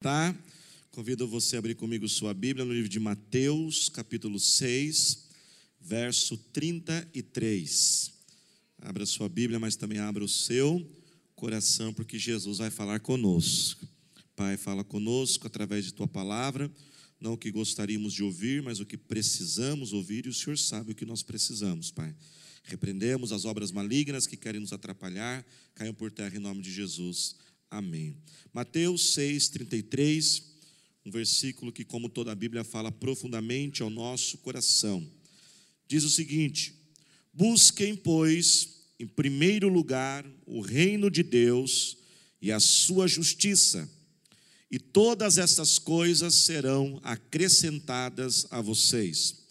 Tá? Convido você a abrir comigo sua Bíblia no livro de Mateus, capítulo 6, verso 33. Abra sua Bíblia, mas também abra o seu coração, porque Jesus vai falar conosco. Pai, fala conosco através de tua palavra, não o que gostaríamos de ouvir, mas o que precisamos ouvir, e o Senhor sabe o que nós precisamos, Pai. Repreendemos as obras malignas que querem nos atrapalhar, caiam por terra em nome de Jesus. Amém. Mateus 6:33, um versículo que como toda a Bíblia fala profundamente ao nosso coração. Diz o seguinte: Busquem, pois, em primeiro lugar o reino de Deus e a sua justiça, e todas essas coisas serão acrescentadas a vocês.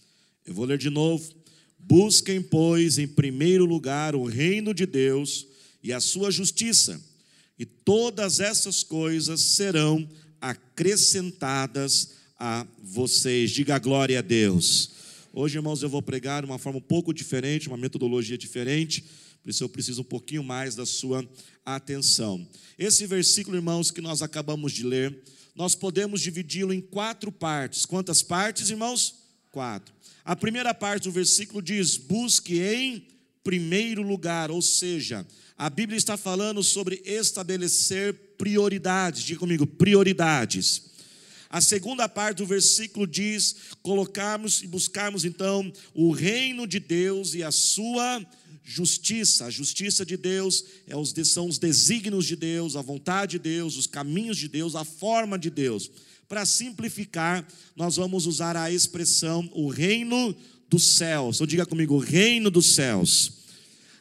Eu vou ler de novo. Busquem, pois, em primeiro lugar o reino de Deus e a sua justiça, e todas essas coisas serão acrescentadas a vocês. Diga glória a Deus. Hoje, irmãos, eu vou pregar de uma forma um pouco diferente, uma metodologia diferente, por isso eu preciso um pouquinho mais da sua atenção. Esse versículo, irmãos, que nós acabamos de ler, nós podemos dividi-lo em quatro partes. Quantas partes, irmãos? Quatro. A primeira parte do versículo diz: busque em primeiro lugar, ou seja, a Bíblia está falando sobre estabelecer prioridades. Diga comigo, prioridades. A segunda parte do versículo diz: colocarmos e buscarmos então o reino de Deus e a sua justiça. A justiça de Deus é são os desígnios de Deus, a vontade de Deus, os caminhos de Deus, a forma de Deus. Para simplificar, nós vamos usar a expressão o reino dos céus. Então diga comigo, reino dos céus.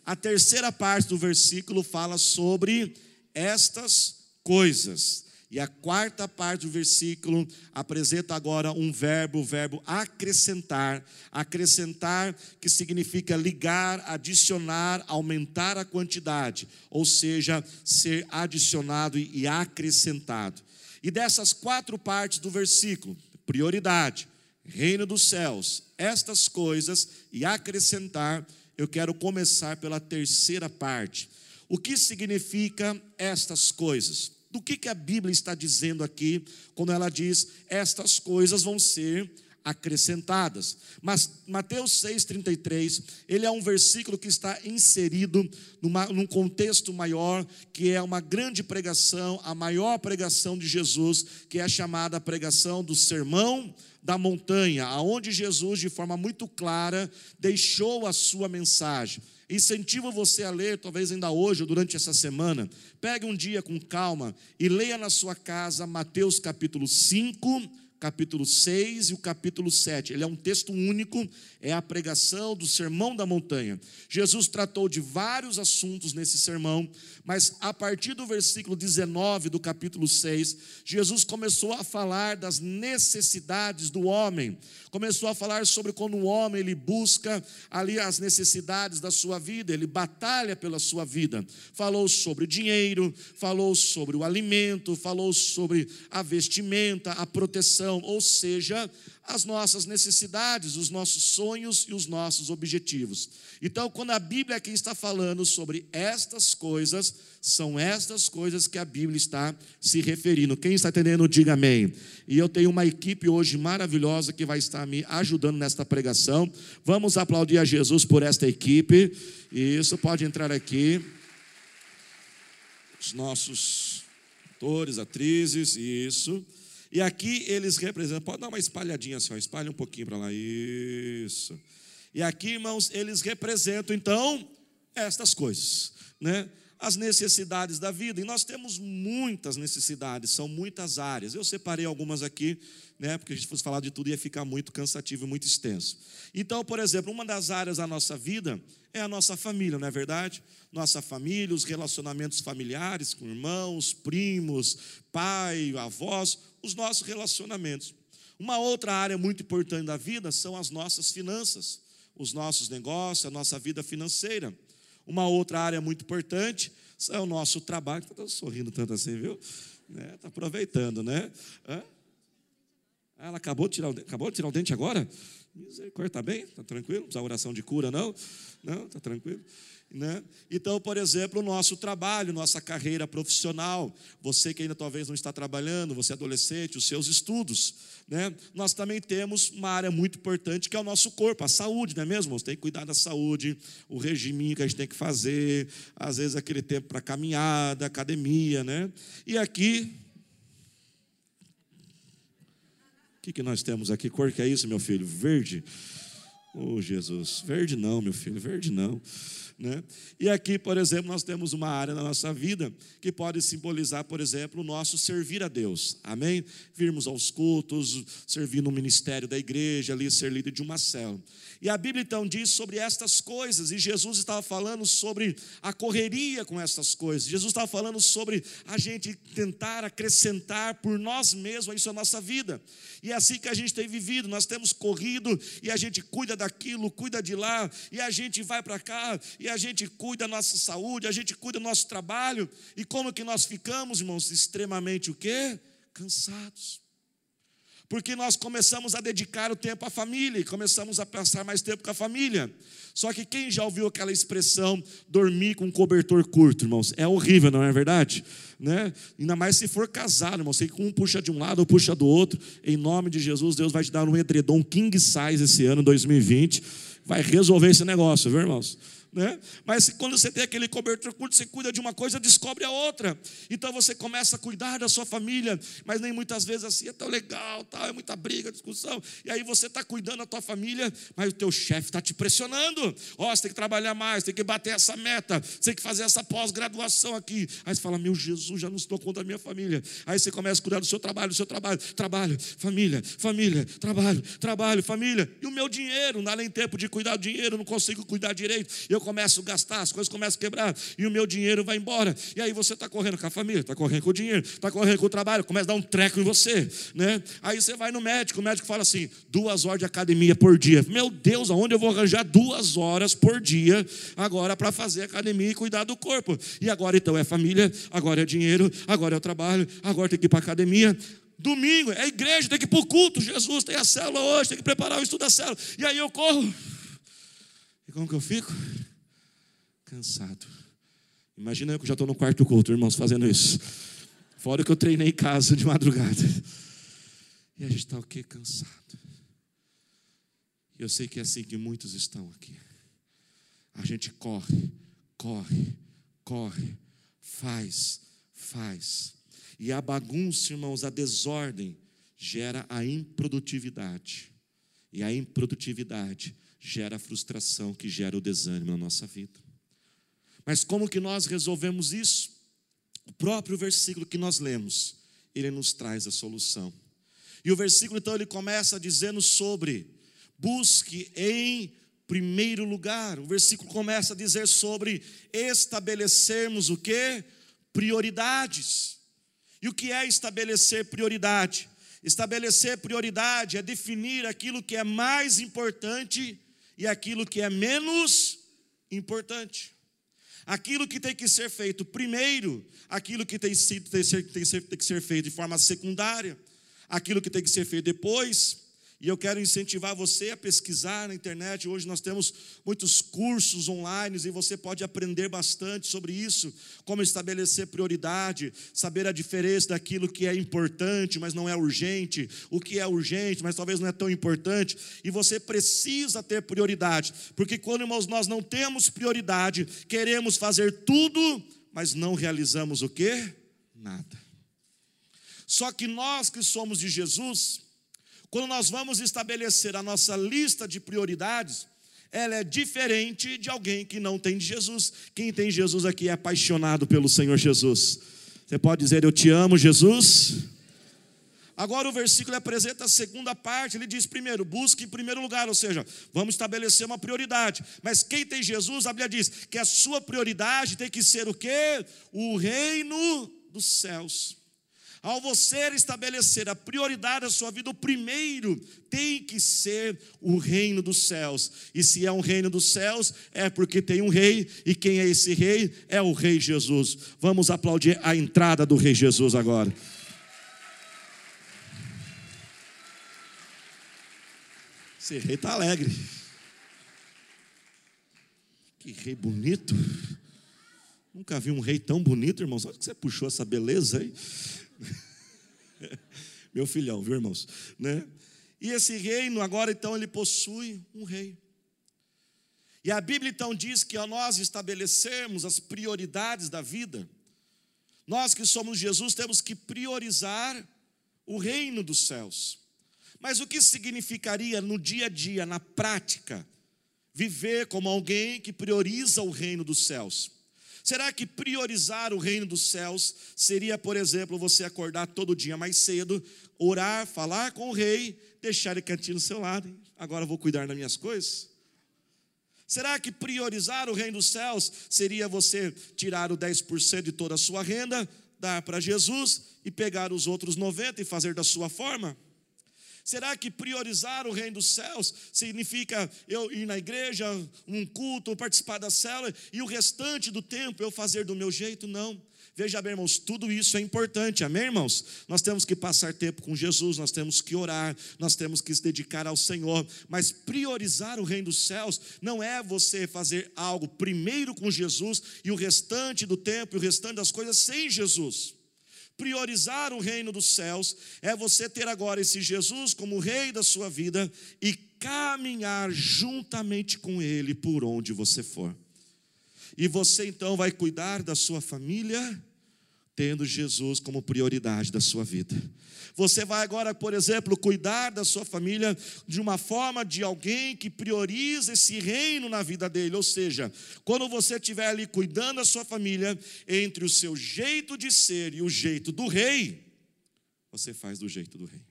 A terceira parte do versículo fala sobre estas coisas. E a quarta parte do versículo apresenta agora um verbo, o verbo acrescentar. Acrescentar, que significa ligar, adicionar, aumentar a quantidade, ou seja, ser adicionado e acrescentado. E dessas quatro partes do versículo, prioridade, reino dos céus, estas coisas e acrescentar, eu quero começar pela terceira parte. O que significa estas coisas? Do que, que a Bíblia está dizendo aqui quando ela diz estas coisas vão ser acrescentadas. Mas Mateus 6,33, ele é um versículo que está inserido numa, num contexto maior, que é uma grande pregação, a maior pregação de Jesus, que é a chamada pregação do sermão da montanha, aonde Jesus, de forma muito clara, deixou a sua mensagem. Incentivo você a ler, talvez ainda hoje ou durante essa semana. Pegue um dia com calma e leia na sua casa Mateus capítulo 5, capítulo 6 e o capítulo 7. Ele é um texto único, é a pregação do Sermão da Montanha. Jesus tratou de vários assuntos nesse sermão, mas a partir do versículo 19 do capítulo 6, Jesus começou a falar das necessidades do homem. Começou a falar sobre quando o homem ele busca ali as necessidades da sua vida, ele batalha pela sua vida. Falou sobre dinheiro, falou sobre o alimento, falou sobre a vestimenta, a proteção, ou seja, as nossas necessidades, os nossos sonhos e os nossos objetivos. Então, quando a Bíblia aqui está falando sobre estas coisas, são estas coisas que a Bíblia está se referindo. Quem está entendendo, diga amém. E eu tenho uma equipe hoje maravilhosa que vai estar me ajudando nesta pregação. Vamos aplaudir a Jesus por esta equipe. Isso, pode entrar aqui. Os nossos atores, atrizes, isso. E aqui eles representam, pode dar uma espalhadinha assim, ó, espalha um pouquinho para lá, isso. E aqui, irmãos, eles representam então estas coisas, né? As necessidades da vida. E nós temos muitas necessidades, são muitas áreas. Eu separei algumas aqui, né? Porque a gente fosse falar de tudo ia ficar muito cansativo e muito extenso. Então, por exemplo, uma das áreas da nossa vida é a nossa família, não é verdade? Nossa família, os relacionamentos familiares com irmãos, primos, pai, avós, os nossos relacionamentos. Uma outra área muito importante da vida são as nossas finanças, os nossos negócios, a nossa vida financeira. Uma outra área muito importante é o nosso trabalho. Está sorrindo tanto assim, viu? Está né? aproveitando, né? Hã? Ela acabou de tirar o, acabou de tirar o dente agora? Misericórdia, está bem? Está tranquilo? Não precisa oração de cura, não? Não, está tranquilo? Né? Então, por exemplo, o nosso trabalho, nossa carreira profissional, você que ainda talvez não está trabalhando, você é adolescente, os seus estudos, né? nós também temos uma área muito importante que é o nosso corpo, a saúde, não é mesmo? Você tem que cuidar da saúde, o regime que a gente tem que fazer, às vezes aquele tempo para caminhada, academia, né? E aqui. O que, que nós temos aqui? Cor que é isso, meu filho? Verde. Oh, Jesus. Verde não, meu filho, verde não. Né? E aqui, por exemplo, nós temos uma área na nossa vida que pode simbolizar, por exemplo, o nosso servir a Deus. Amém? Virmos aos cultos, servir no ministério da igreja, ali ser líder de uma célula. E a Bíblia então diz sobre estas coisas, e Jesus estava falando sobre a correria com essas coisas. Jesus estava falando sobre a gente tentar acrescentar por nós mesmos isso à nossa vida. E é assim que a gente tem vivido, nós temos corrido e a gente cuida daquilo, cuida de lá, e a gente vai para cá, e a gente cuida da nossa saúde, a gente cuida do nosso trabalho. E como que nós ficamos, irmãos, extremamente o quê? Cansados porque nós começamos a dedicar o tempo à família começamos a passar mais tempo com a família. Só que quem já ouviu aquela expressão dormir com um cobertor curto, irmãos? É horrível, não é verdade? Né? Ainda mais se for casado, irmão. Sei que um puxa de um lado ou puxa do outro. Em nome de Jesus, Deus vai te dar um edredom king size esse ano, 2020. Vai resolver esse negócio, viu, irmãos? Né? Mas quando você tem aquele cobertor curto, você cuida de uma coisa, descobre a outra. Então você começa a cuidar da sua família, mas nem muitas vezes assim é tão legal, tal, é muita briga, discussão. E aí você está cuidando da tua família, mas o teu chefe está te pressionando. Ó, oh, você tem que trabalhar mais, tem que bater essa meta, você tem que fazer essa pós-graduação aqui. Aí você fala, meu Jesus, já não estou contra a minha família. Aí você começa a cuidar do seu trabalho, do seu trabalho, trabalho, família, família, trabalho, trabalho, família. E o meu dinheiro, não há nem tempo de cuidar do dinheiro, não consigo cuidar direito. Eu começo a gastar, as coisas começam a quebrar, e o meu dinheiro vai embora. E aí você está correndo com a família, está correndo com o dinheiro, está correndo com o trabalho, começa a dar um treco em você. Né? Aí você vai no médico, o médico fala assim: duas horas de academia por dia. Meu Deus, aonde eu vou arranjar duas horas por dia agora para fazer academia e cuidar do corpo? E agora então é família, agora é dinheiro, agora é o trabalho, agora tem que ir para academia. Domingo é igreja, tem que ir para o culto. Jesus tem a célula hoje, tem que preparar o estudo da célula. E aí eu corro. E como que eu fico? Cansado. Imagina eu que já estou no quarto culto, irmãos, fazendo isso. Fora que eu treinei em casa de madrugada. E a gente está o quê? Cansado. Eu sei que é assim que muitos estão aqui. A gente corre, corre, corre, faz, faz. E a bagunça, irmãos, a desordem gera a improdutividade. E a improdutividade gera a frustração que gera o desânimo na nossa vida. Mas como que nós resolvemos isso? O próprio versículo que nós lemos, ele nos traz a solução. E o versículo então ele começa dizendo sobre busque em primeiro lugar. O versículo começa a dizer sobre estabelecermos o que? Prioridades. E o que é estabelecer prioridade? Estabelecer prioridade é definir aquilo que é mais importante e aquilo que é menos importante aquilo que tem que ser feito primeiro, aquilo que tem, sido, tem, tem, tem que ser feito de forma secundária, aquilo que tem que ser feito depois, e eu quero incentivar você a pesquisar na internet. Hoje nós temos muitos cursos online e você pode aprender bastante sobre isso, como estabelecer prioridade, saber a diferença daquilo que é importante, mas não é urgente, o que é urgente, mas talvez não é tão importante. E você precisa ter prioridade, porque quando irmãos, nós não temos prioridade, queremos fazer tudo, mas não realizamos o que? Nada. Só que nós que somos de Jesus, quando nós vamos estabelecer a nossa lista de prioridades, ela é diferente de alguém que não tem Jesus. Quem tem Jesus aqui é apaixonado pelo Senhor Jesus. Você pode dizer, Eu te amo, Jesus? Agora o versículo apresenta a segunda parte, ele diz primeiro, busque em primeiro lugar, ou seja, vamos estabelecer uma prioridade. Mas quem tem Jesus, a Bíblia diz que a sua prioridade tem que ser o quê? O reino dos céus. Ao você estabelecer a prioridade da sua vida, o primeiro tem que ser o reino dos céus. E se é um reino dos céus, é porque tem um rei, e quem é esse rei? É o rei Jesus. Vamos aplaudir a entrada do rei Jesus agora. Esse rei está alegre. Que rei bonito. Nunca vi um rei tão bonito, irmãos. Olha que você puxou essa beleza aí. Meu filhão, viu, irmãos? Né? E esse reino, agora então, ele possui um rei. E a Bíblia então diz que ao nós estabelecermos as prioridades da vida, nós que somos Jesus temos que priorizar o reino dos céus. Mas o que significaria no dia a dia, na prática, viver como alguém que prioriza o reino dos céus? Será que priorizar o reino dos céus seria, por exemplo, você acordar todo dia mais cedo, orar, falar com o rei, deixar ele quietinho do seu lado, agora vou cuidar das minhas coisas? Será que priorizar o reino dos céus seria você tirar o 10% de toda a sua renda, dar para Jesus e pegar os outros 90 e fazer da sua forma? Será que priorizar o reino dos céus significa eu ir na igreja, um culto, participar da célula e o restante do tempo eu fazer do meu jeito? Não. Veja bem, irmãos, tudo isso é importante, amém, irmãos? Nós temos que passar tempo com Jesus, nós temos que orar, nós temos que se dedicar ao Senhor, mas priorizar o reino dos céus não é você fazer algo primeiro com Jesus e o restante do tempo e o restante das coisas sem Jesus. Priorizar o reino dos céus é você ter agora esse Jesus como rei da sua vida e caminhar juntamente com ele por onde você for. E você então vai cuidar da sua família, tendo Jesus como prioridade da sua vida. Você vai agora, por exemplo, cuidar da sua família de uma forma de alguém que prioriza esse reino na vida dele. Ou seja, quando você estiver ali cuidando da sua família, entre o seu jeito de ser e o jeito do rei, você faz do jeito do rei.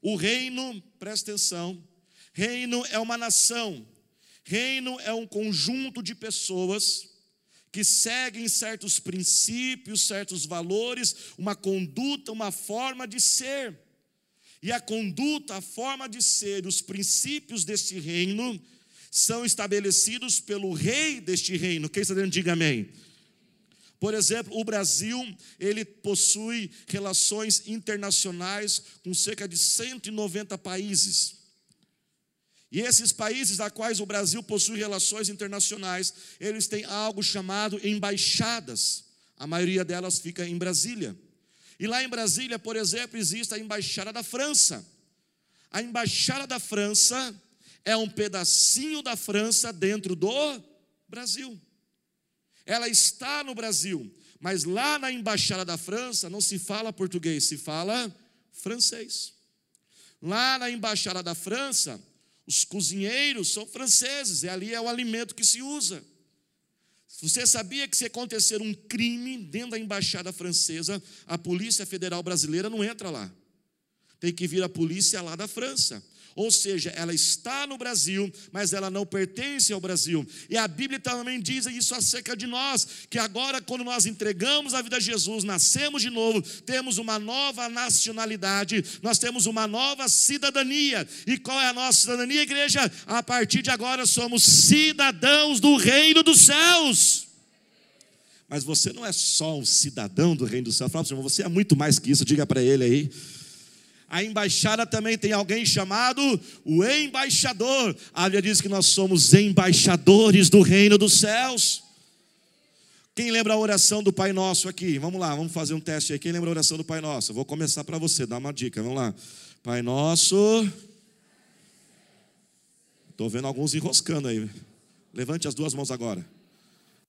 O reino, presta atenção, reino é uma nação, reino é um conjunto de pessoas que seguem certos princípios, certos valores, uma conduta, uma forma de ser. E a conduta, a forma de ser, os princípios deste reino são estabelecidos pelo rei deste reino. Quem está dentro, diga amém. Por exemplo, o Brasil, ele possui relações internacionais com cerca de 190 países. E esses países a quais o Brasil possui relações internacionais, eles têm algo chamado embaixadas. A maioria delas fica em Brasília. E lá em Brasília, por exemplo, existe a embaixada da França. A embaixada da França é um pedacinho da França dentro do Brasil. Ela está no Brasil, mas lá na embaixada da França não se fala português, se fala francês. Lá na embaixada da França, os cozinheiros são franceses, e ali é o alimento que se usa. Você sabia que se acontecer um crime dentro da embaixada francesa, a Polícia Federal Brasileira não entra lá. Tem que vir a polícia lá da França. Ou seja, ela está no Brasil, mas ela não pertence ao Brasil. E a Bíblia também diz isso acerca de nós, que agora, quando nós entregamos a vida a Jesus, nascemos de novo, temos uma nova nacionalidade, nós temos uma nova cidadania. E qual é a nossa cidadania, igreja? A partir de agora somos cidadãos do reino dos céus. Mas você não é só um cidadão do reino dos céus. Fala para o irmão, você é muito mais que isso, diga para ele aí. A embaixada também tem alguém chamado o embaixador. A Bíblia diz que nós somos embaixadores do reino dos céus. Quem lembra a oração do Pai Nosso aqui? Vamos lá, vamos fazer um teste aí. Quem lembra a oração do Pai Nosso? vou começar para você, dar uma dica. Vamos lá. Pai Nosso. Estou vendo alguns enroscando aí. Levante as duas mãos agora.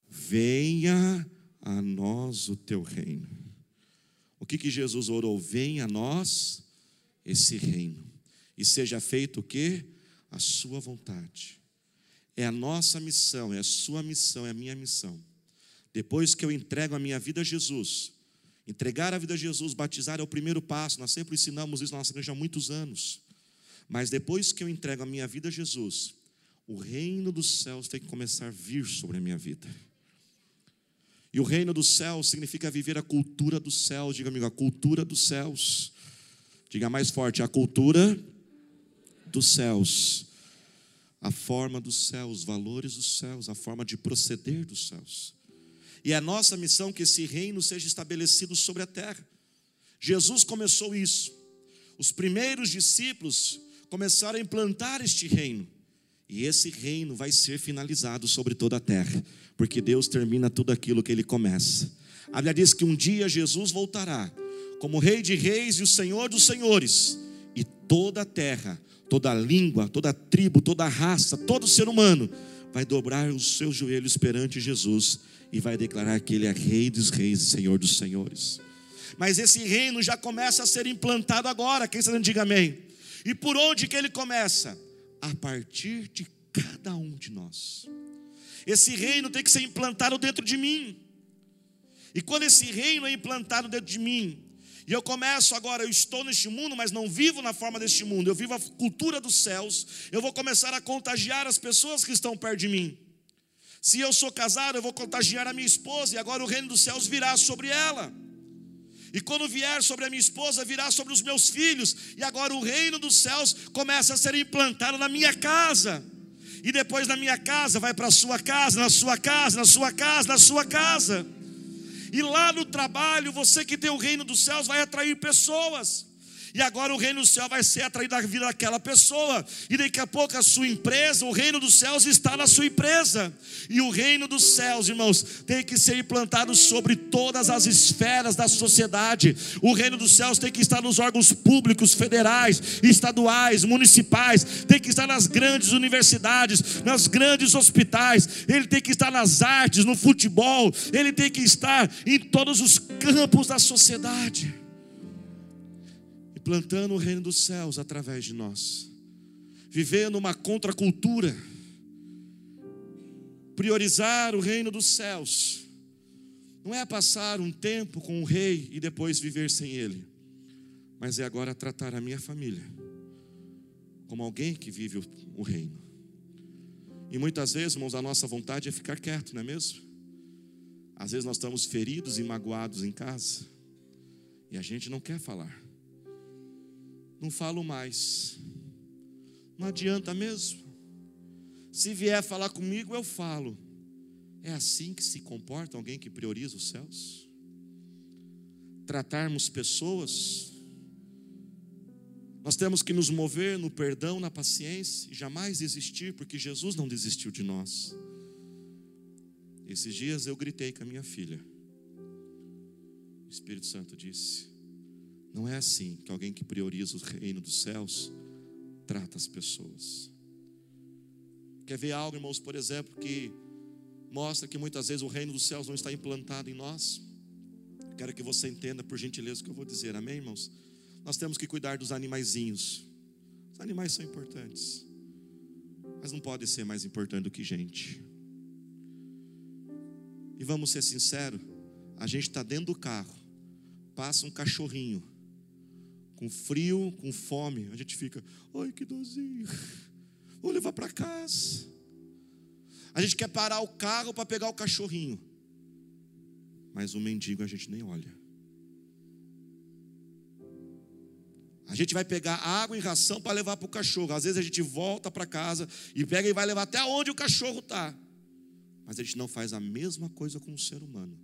Venha a nós o teu reino. O que, que Jesus orou? Venha a nós esse reino. E seja feito o que? A sua vontade. É a nossa missão, é a sua missão, é a minha missão. Depois que eu entrego a minha vida a Jesus, entregar a vida a Jesus, batizar é o primeiro passo, nós sempre ensinamos isso na nossa igreja há muitos anos. Mas depois que eu entrego a minha vida a Jesus, o reino dos céus tem que começar a vir sobre a minha vida. E o reino dos céus significa viver a cultura dos céus, diga amigo, a cultura dos céus. Diga mais forte: a cultura dos céus, a forma dos céus, os valores dos céus, a forma de proceder dos céus. E é nossa missão que esse reino seja estabelecido sobre a terra. Jesus começou isso. Os primeiros discípulos começaram a implantar este reino. E esse reino vai ser finalizado sobre toda a terra, porque Deus termina tudo aquilo que ele começa. A Bíblia diz que um dia Jesus voltará como Rei de Reis e o Senhor dos Senhores, e toda a terra, toda a língua, toda a tribo, toda a raça, todo ser humano vai dobrar os seus joelhos perante Jesus e vai declarar que Ele é Rei dos Reis e Senhor dos Senhores. Mas esse reino já começa a ser implantado agora, quem está diga amém. E por onde que ele começa? A partir de cada um de nós. Esse reino tem que ser implantado dentro de mim. E quando esse reino é implantado dentro de mim, e eu começo agora, eu estou neste mundo, mas não vivo na forma deste mundo, eu vivo a cultura dos céus, eu vou começar a contagiar as pessoas que estão perto de mim. Se eu sou casado, eu vou contagiar a minha esposa, e agora o reino dos céus virá sobre ela. E quando vier sobre a minha esposa, virá sobre os meus filhos. E agora o reino dos céus começa a ser implantado na minha casa. E depois na minha casa, vai para a sua casa, na sua casa, na sua casa, na sua casa. E lá no trabalho, você que tem o reino dos céus vai atrair pessoas. E agora o reino do céu vai ser atraído na vida daquela pessoa. E daqui a pouco a sua empresa, o reino dos céus está na sua empresa. E o reino dos céus, irmãos, tem que ser implantado sobre todas as esferas da sociedade. O reino dos céus tem que estar nos órgãos públicos, federais, estaduais, municipais, tem que estar nas grandes universidades, nas grandes hospitais, ele tem que estar nas artes, no futebol, ele tem que estar em todos os campos da sociedade plantando o reino dos céus através de nós, vivendo uma contracultura, priorizar o reino dos céus, não é passar um tempo com o rei e depois viver sem ele, mas é agora tratar a minha família como alguém que vive o, reino. E muitas vezes, irmãos, a nossa vontade é ficar quieto, não é mesmo? Às vezes nós estamos feridos e magoados em casa e a gente não quer falar não falo mais. Não adianta mesmo. Se vier falar comigo, eu falo. É assim que se comporta alguém que prioriza os céus? Tratarmos pessoas, nós temos que nos mover no perdão, na paciência e jamais desistir, porque Jesus não desistiu de nós. Esses dias eu gritei com a minha filha. O Espírito Santo disse: não é assim que alguém que prioriza o reino dos céus trata as pessoas. Quer ver algo, irmãos, por exemplo, que mostra que muitas vezes o reino dos céus não está implantado em nós? Quero que você entenda, por gentileza, o que eu vou dizer, amém, irmãos? Nós temos que cuidar dos animaizinhos. Os animais são importantes, mas não podem ser mais importantes do que gente. E vamos ser sinceros, a gente está dentro do carro, passa um cachorrinho, com frio, com fome, a gente fica, ai que dozinho, vou levar para casa. A gente quer parar o carro para pegar o cachorrinho, mas o mendigo a gente nem olha. A gente vai pegar água e ração para levar para o cachorro. Às vezes a gente volta para casa e pega e vai levar até onde o cachorro está. Mas a gente não faz a mesma coisa com o ser humano.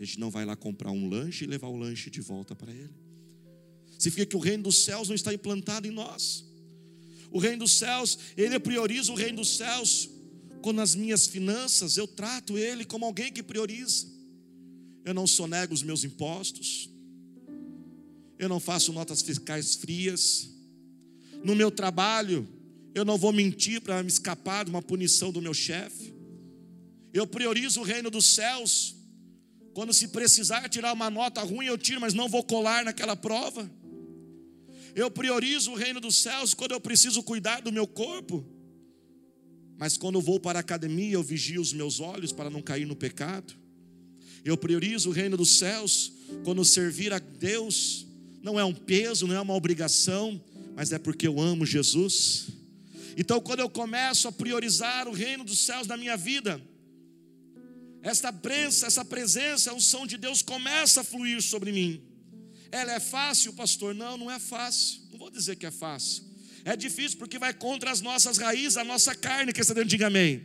A gente não vai lá comprar um lanche e levar o lanche de volta para ele. Significa que o reino dos céus não está implantado em nós. O reino dos céus, ele prioriza o reino dos céus. Quando nas minhas finanças eu trato ele como alguém que prioriza. Eu não sonego os meus impostos. Eu não faço notas fiscais frias. No meu trabalho, eu não vou mentir para me escapar de uma punição do meu chefe. Eu priorizo o reino dos céus. Quando se precisar tirar uma nota ruim, eu tiro, mas não vou colar naquela prova. Eu priorizo o reino dos céus quando eu preciso cuidar do meu corpo. Mas quando vou para a academia, eu vigio os meus olhos para não cair no pecado. Eu priorizo o reino dos céus quando servir a Deus não é um peso, não é uma obrigação, mas é porque eu amo Jesus. Então, quando eu começo a priorizar o reino dos céus na minha vida, esta prensa, essa presença, a unção de Deus começa a fluir sobre mim. Ela é fácil, pastor? Não, não é fácil. Não vou dizer que é fácil. É difícil porque vai contra as nossas raízes, a nossa carne, que está dentro, diga amém.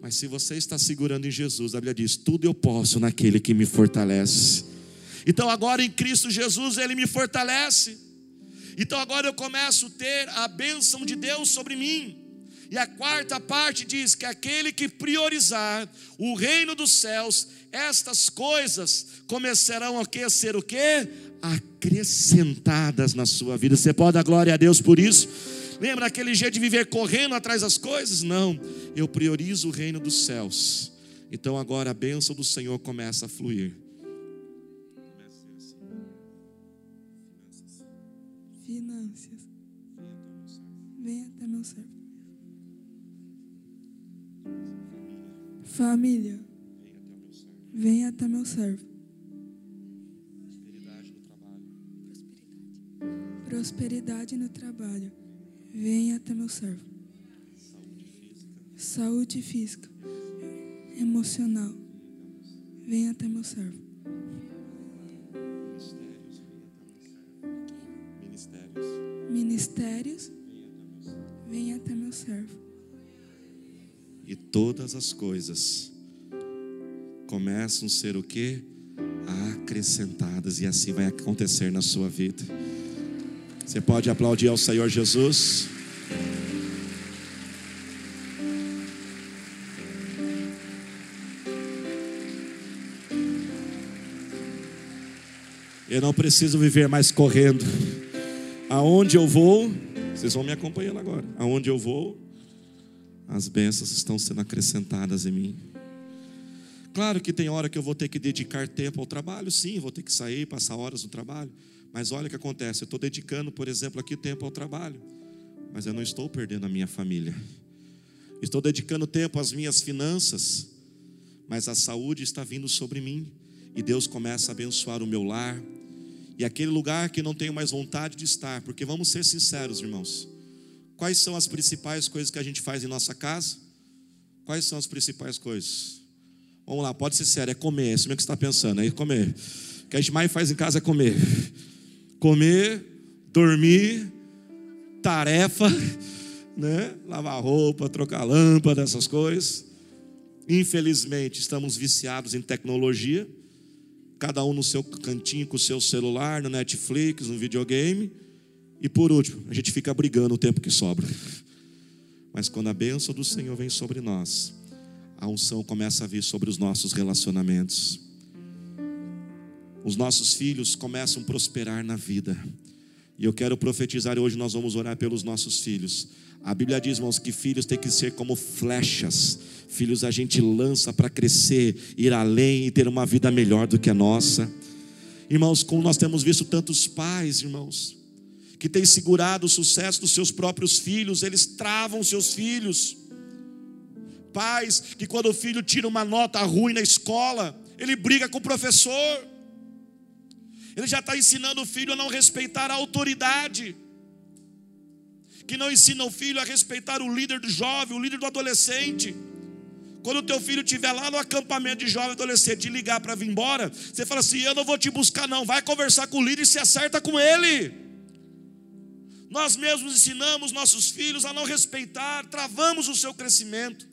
Mas se você está segurando em Jesus, a Bíblia diz: tudo eu posso naquele que me fortalece. Então agora em Cristo Jesus, Ele me fortalece. Então agora eu começo a ter a bênção de Deus sobre mim. E a quarta parte diz que aquele que priorizar o reino dos céus, estas coisas começarão a ser o quê? Acrescentadas na sua vida. Você pode dar glória a Deus por isso? Lembra aquele jeito de viver correndo atrás das coisas? Não, eu priorizo o reino dos céus. Então agora a bênção do Senhor começa a fluir. Finanças. Venha até meu servo. Família. Venha até meu servo. Prosperidade no trabalho. Prosperidade no trabalho. Venha até meu servo. Saúde física. Saúde física. Emocional. Venha até meu servo. Ministérios. Ministérios. Todas as coisas começam a ser o que? Acrescentadas. E assim vai acontecer na sua vida. Você pode aplaudir ao Senhor Jesus. Eu não preciso viver mais correndo. Aonde eu vou, vocês vão me acompanhando agora. Aonde eu vou, as bênçãos estão sendo acrescentadas em mim. Claro que tem hora que eu vou ter que dedicar tempo ao trabalho, sim, vou ter que sair, passar horas no trabalho. Mas olha o que acontece, eu estou dedicando, por exemplo, aqui tempo ao trabalho, mas eu não estou perdendo a minha família. Estou dedicando tempo às minhas finanças, mas a saúde está vindo sobre mim e Deus começa a abençoar o meu lar e aquele lugar que não tenho mais vontade de estar, porque vamos ser sinceros, irmãos. Quais são as principais coisas que a gente faz em nossa casa? Quais são as principais coisas? Vamos lá, pode ser sério, é comer, é isso mesmo que você está pensando, é comer. O que a gente mais faz em casa é comer. Comer, dormir, tarefa, né? lavar roupa, trocar lâmpada, essas coisas. Infelizmente, estamos viciados em tecnologia, cada um no seu cantinho com o seu celular, no Netflix, no videogame. E por último, a gente fica brigando o tempo que sobra. Mas quando a bênção do Senhor vem sobre nós, a unção começa a vir sobre os nossos relacionamentos. Os nossos filhos começam a prosperar na vida. E eu quero profetizar hoje, nós vamos orar pelos nossos filhos. A Bíblia diz, irmãos, que filhos têm que ser como flechas. Filhos a gente lança para crescer, ir além e ter uma vida melhor do que a nossa. Irmãos, como nós temos visto tantos pais, irmãos, que têm segurado o sucesso dos seus próprios filhos, eles travam seus filhos. Pais que, quando o filho tira uma nota ruim na escola, ele briga com o professor. Ele já está ensinando o filho a não respeitar a autoridade. Que não ensina o filho a respeitar o líder do jovem, o líder do adolescente. Quando o teu filho estiver lá no acampamento de jovem adolescente de ligar para vir embora, você fala assim: Eu não vou te buscar, não. Vai conversar com o líder e se acerta com ele. Nós mesmos ensinamos nossos filhos a não respeitar, travamos o seu crescimento.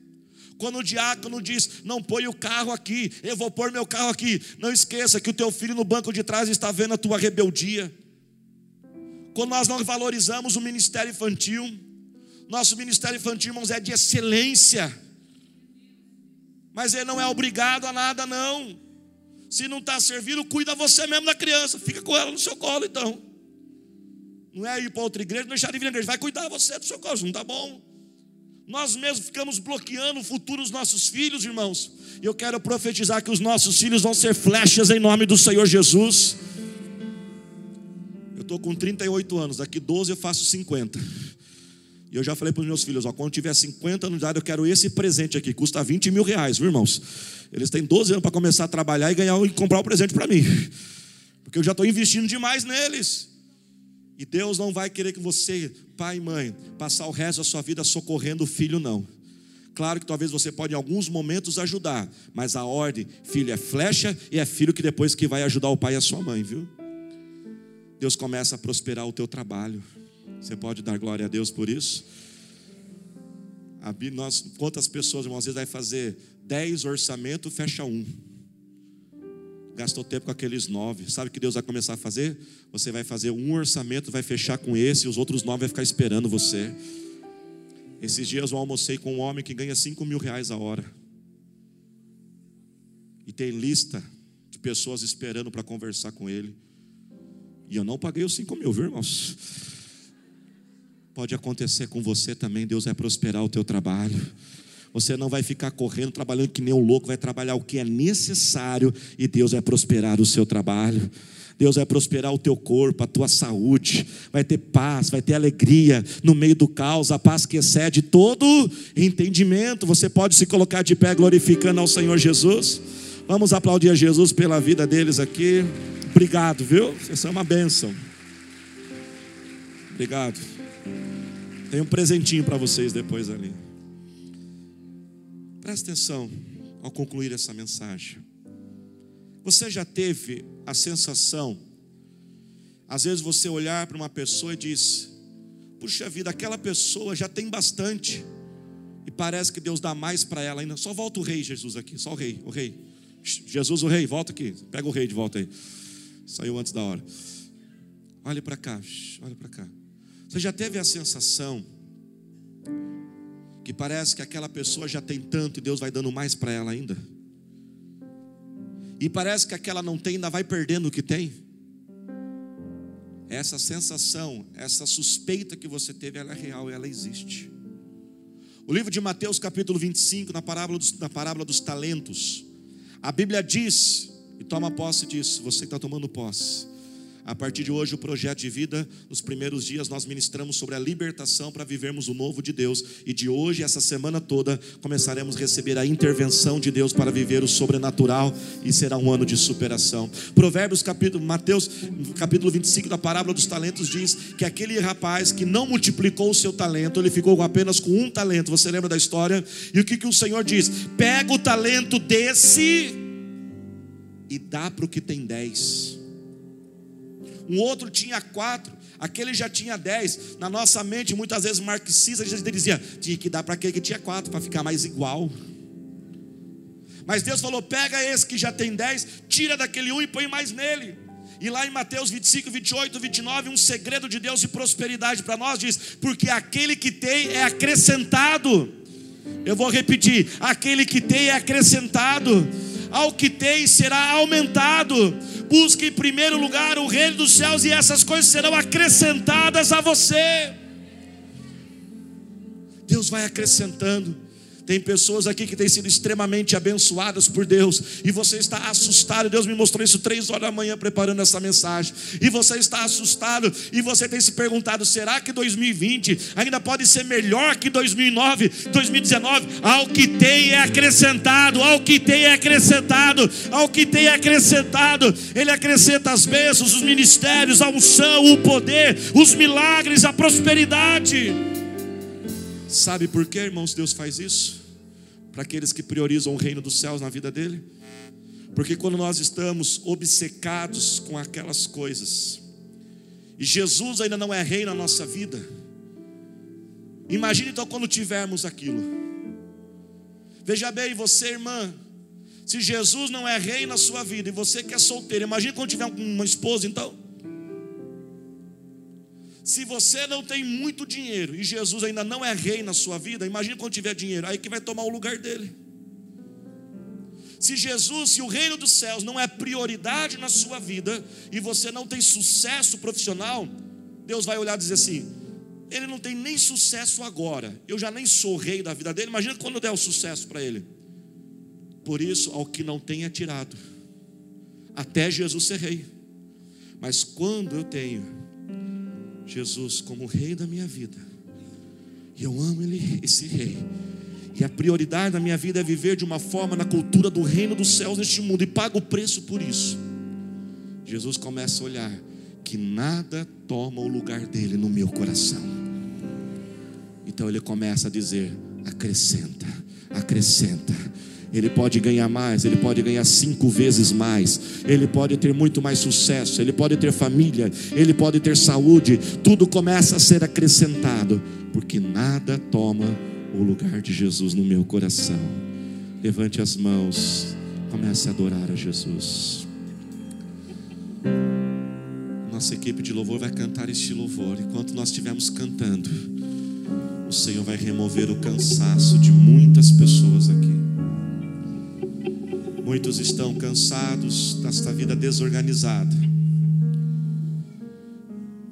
Quando o diácono diz, não põe o carro aqui, eu vou pôr meu carro aqui. Não esqueça que o teu filho no banco de trás está vendo a tua rebeldia. Quando nós não valorizamos o ministério infantil, nosso ministério infantil, irmãos, é de excelência. Mas ele não é obrigado a nada, não. Se não está servindo, cuida você mesmo da criança. Fica com ela no seu colo, então. Não é ir para outra igreja, não deixar de vir na igreja. Vai cuidar você do seu colo, não está bom. Nós mesmos ficamos bloqueando o futuro dos nossos filhos, irmãos. E eu quero profetizar que os nossos filhos vão ser flechas em nome do Senhor Jesus. Eu estou com 38 anos, daqui 12 eu faço 50. E eu já falei para os meus filhos: ó, quando tiver 50 anos de idade, eu quero esse presente aqui, custa 20 mil reais, viu, irmãos? Eles têm 12 anos para começar a trabalhar e ganhar e comprar o presente para mim. Porque eu já estou investindo demais neles. E Deus não vai querer que você, pai e mãe, passar o resto da sua vida socorrendo o filho, não. Claro que talvez você pode em alguns momentos ajudar, mas a ordem, filho é flecha e é filho que depois que vai ajudar o pai e a sua mãe, viu? Deus começa a prosperar o teu trabalho. Você pode dar glória a Deus por isso? A Bíblia, nós, quantas pessoas, irmãos, às vezes vai fazer 10 orçamentos, fecha um. Gastou tempo com aqueles nove. Sabe o que Deus vai começar a fazer? Você vai fazer um orçamento, vai fechar com esse, e os outros nove vai ficar esperando você. Esses dias eu almocei com um homem que ganha cinco mil reais a hora. E tem lista de pessoas esperando para conversar com ele. E eu não paguei os cinco mil, viu, irmãos? Pode acontecer com você também, Deus vai prosperar o teu trabalho. Você não vai ficar correndo, trabalhando que nem um louco, vai trabalhar o que é necessário e Deus vai prosperar o seu trabalho. Deus vai prosperar o teu corpo, a tua saúde, vai ter paz, vai ter alegria no meio do caos, a paz que excede todo entendimento. Você pode se colocar de pé glorificando ao Senhor Jesus. Vamos aplaudir a Jesus pela vida deles aqui. Obrigado, viu? Isso é uma bênção. Obrigado. Tem um presentinho para vocês depois ali. Presta atenção ao concluir essa mensagem. Você já teve a sensação, às vezes você olhar para uma pessoa e diz: Puxa vida, aquela pessoa já tem bastante, e parece que Deus dá mais para ela ainda. Só volta o rei Jesus aqui, só o rei, o rei. Jesus, o rei, volta aqui, pega o rei de volta aí. Saiu antes da hora. Olhe para cá, olhe para cá. Você já teve a sensação que parece que aquela pessoa já tem tanto e Deus vai dando mais para ela ainda. E parece que aquela não tem, ainda vai perdendo o que tem. Essa sensação, essa suspeita que você teve, ela é real, ela existe. O livro de Mateus, capítulo 25, na parábola dos, na parábola dos talentos, a Bíblia diz, e toma posse disso, você está tomando posse a partir de hoje, o projeto de vida, nos primeiros dias, nós ministramos sobre a libertação para vivermos o novo de Deus. E de hoje, essa semana toda, começaremos a receber a intervenção de Deus para viver o sobrenatural e será um ano de superação. Provérbios, capítulo, Mateus, capítulo 25 da parábola dos talentos, diz que aquele rapaz que não multiplicou o seu talento, ele ficou apenas com um talento. Você lembra da história? E o que, que o Senhor diz? Pega o talento desse e dá para o que tem dez um outro tinha quatro, aquele já tinha dez. Na nossa mente, muitas vezes marxista, a gente dizia, tinha que dar para aquele que tinha quatro, para ficar mais igual. Mas Deus falou: pega esse que já tem dez, tira daquele um e põe mais nele. E lá em Mateus 25, 28, 29, um segredo de Deus de prosperidade para nós diz: porque aquele que tem é acrescentado. Eu vou repetir: aquele que tem é acrescentado, ao que tem será aumentado. Busque em primeiro lugar o reino dos céus e essas coisas serão acrescentadas a você. Deus vai acrescentando. Tem pessoas aqui que têm sido extremamente abençoadas por Deus, e você está assustado. Deus me mostrou isso três horas da manhã preparando essa mensagem. E você está assustado, e você tem se perguntado: será que 2020 ainda pode ser melhor que 2009, 2019? Ao que tem é acrescentado, ao que tem é acrescentado, ao que tem é acrescentado. Ele acrescenta as bênçãos, os ministérios, a unção, o poder, os milagres, a prosperidade. Sabe por que, irmãos, Deus faz isso? Para aqueles que priorizam o reino dos céus na vida dele? Porque quando nós estamos obcecados com aquelas coisas, e Jesus ainda não é rei na nossa vida, imagine então quando tivermos aquilo. Veja bem, você, irmã, se Jesus não é rei na sua vida e você que é solteiro, imagine quando tiver uma esposa, então. Se você não tem muito dinheiro e Jesus ainda não é rei na sua vida, imagine quando tiver dinheiro, aí que vai tomar o lugar dele. Se Jesus, se o reino dos céus não é prioridade na sua vida e você não tem sucesso profissional, Deus vai olhar e dizer assim: ele não tem nem sucesso agora, eu já nem sou rei da vida dele, imagina quando der o sucesso para ele. Por isso, ao que não tem é tirado, até Jesus ser rei. Mas quando eu tenho Jesus como rei da minha vida. E eu amo ele, esse rei. E a prioridade da minha vida é viver de uma forma na cultura do reino dos céus neste mundo e pago o preço por isso. Jesus começa a olhar que nada toma o lugar dele no meu coração. Então ele começa a dizer: acrescenta, acrescenta, ele pode ganhar mais, ele pode ganhar cinco vezes mais, ele pode ter muito mais sucesso, ele pode ter família, ele pode ter saúde, tudo começa a ser acrescentado, porque nada toma o lugar de Jesus no meu coração. Levante as mãos, comece a adorar a Jesus. Nossa equipe de louvor vai cantar este louvor. Enquanto nós estivermos cantando, o Senhor vai remover o cansaço de muitas pessoas aqui. Muitos estão cansados desta vida desorganizada,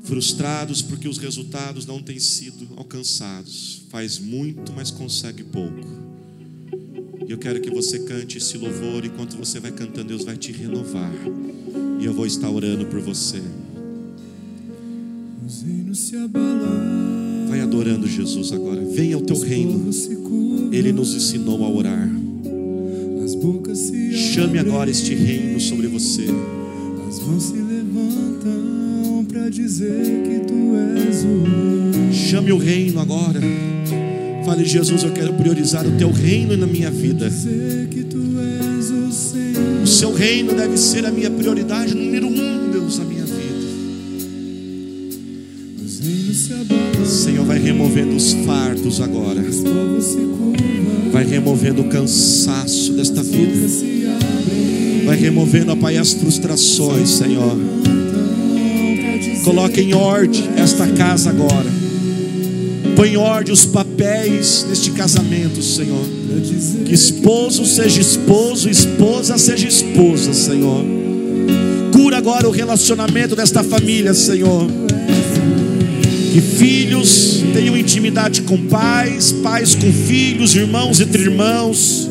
frustrados porque os resultados não têm sido alcançados. Faz muito, mas consegue pouco. E eu quero que você cante esse louvor, enquanto você vai cantando, Deus vai te renovar. E eu vou estar orando por você. Os reinos se abalam, Vai adorando Jesus agora. Venha ao teu reino. Ele nos ensinou a orar. Chame agora este reino sobre você. as mãos se levantam para dizer que tu és o rei. Chame o reino agora. Fale, Jesus, eu quero priorizar o teu reino na minha vida. Dizer que tu és o Senhor. O seu reino deve ser a minha prioridade número um, Deus, na minha Senhor, vai removendo os fardos agora. Vai removendo o cansaço desta vida. Vai removendo, ó Pai, as frustrações, Senhor. Coloque em ordem esta casa agora. Põe em ordem os papéis deste casamento, Senhor. Que esposo seja esposo, esposa seja esposa, Senhor. Cura agora o relacionamento desta família, Senhor. Que filhos tenham intimidade com pais, pais com filhos, irmãos entre irmãos.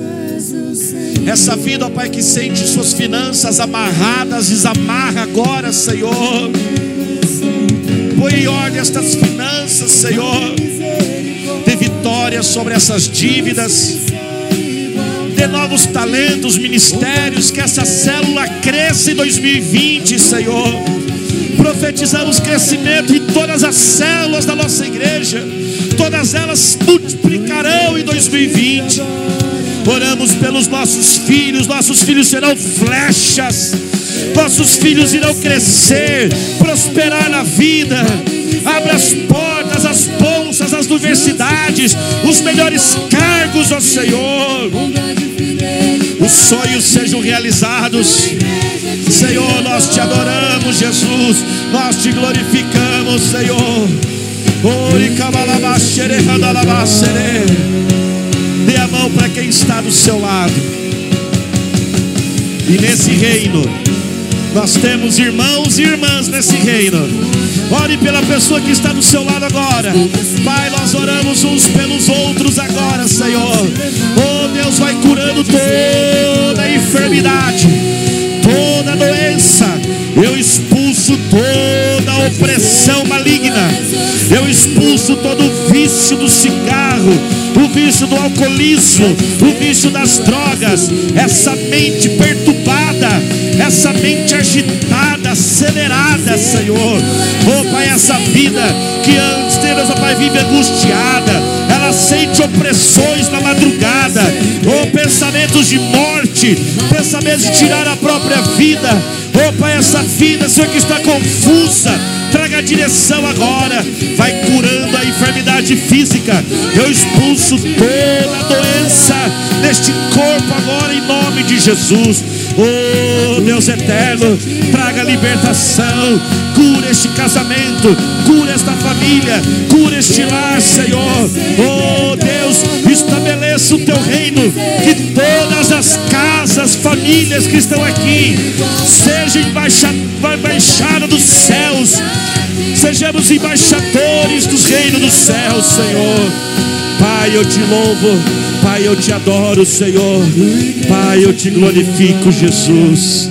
Essa vida, ó Pai, que sente suas finanças amarradas, desamarra agora, Senhor. Põe em ordem estas finanças, Senhor. Dê vitória sobre essas dívidas. Dê novos talentos, ministérios, que essa célula cresça em 2020, Senhor. Profetizamos crescimento em todas as células da nossa igreja. Todas elas multiplicarão em 2020. Oramos pelos nossos filhos, nossos filhos serão flechas. Nossos filhos irão crescer, prosperar na vida. Abra as portas, as bolsas, as universidades, os melhores cargos, ó Senhor. Os sonhos sejam realizados. Senhor, nós te adoramos, Jesus. Nós te glorificamos, Senhor. Dê a mão para quem está do seu lado. E nesse reino, nós temos irmãos e irmãs nesse reino. Ore pela pessoa que está do seu lado agora. Pai, nós oramos uns pelos outros agora, Senhor. Oh, Deus vai curando toda a enfermidade, toda doença. Eu expulso toda opressão maligna. Eu expulso todo o vício do cigarro, o vício do alcoolismo, o vício das drogas, essa mente perturbada, essa mente agitada, acelerada, Senhor. Oh Pai, essa vida que antes deles, oh Pai, vive angustiada, ela sente opressões na madrugada, oh pensamentos de morte, pensamentos de tirar a própria vida. Pai, essa vida, Senhor, que está confusa, traga a direção agora, vai curando a enfermidade física. Eu expulso toda a doença deste corpo agora em nome de Jesus. Oh Deus eterno, traga libertação, cura este casamento, cura esta família, cura este lar, Senhor. Oh Deus, estabeleça o teu reino, que todas as casas, famílias que estão aqui sejam embaixa- embaixada dos céus, sejamos embaixadores dos reinos dos céus, Senhor. Pai, eu te louvo, Pai, eu te adoro, Senhor. Pai, eu te glorifico, Jesus.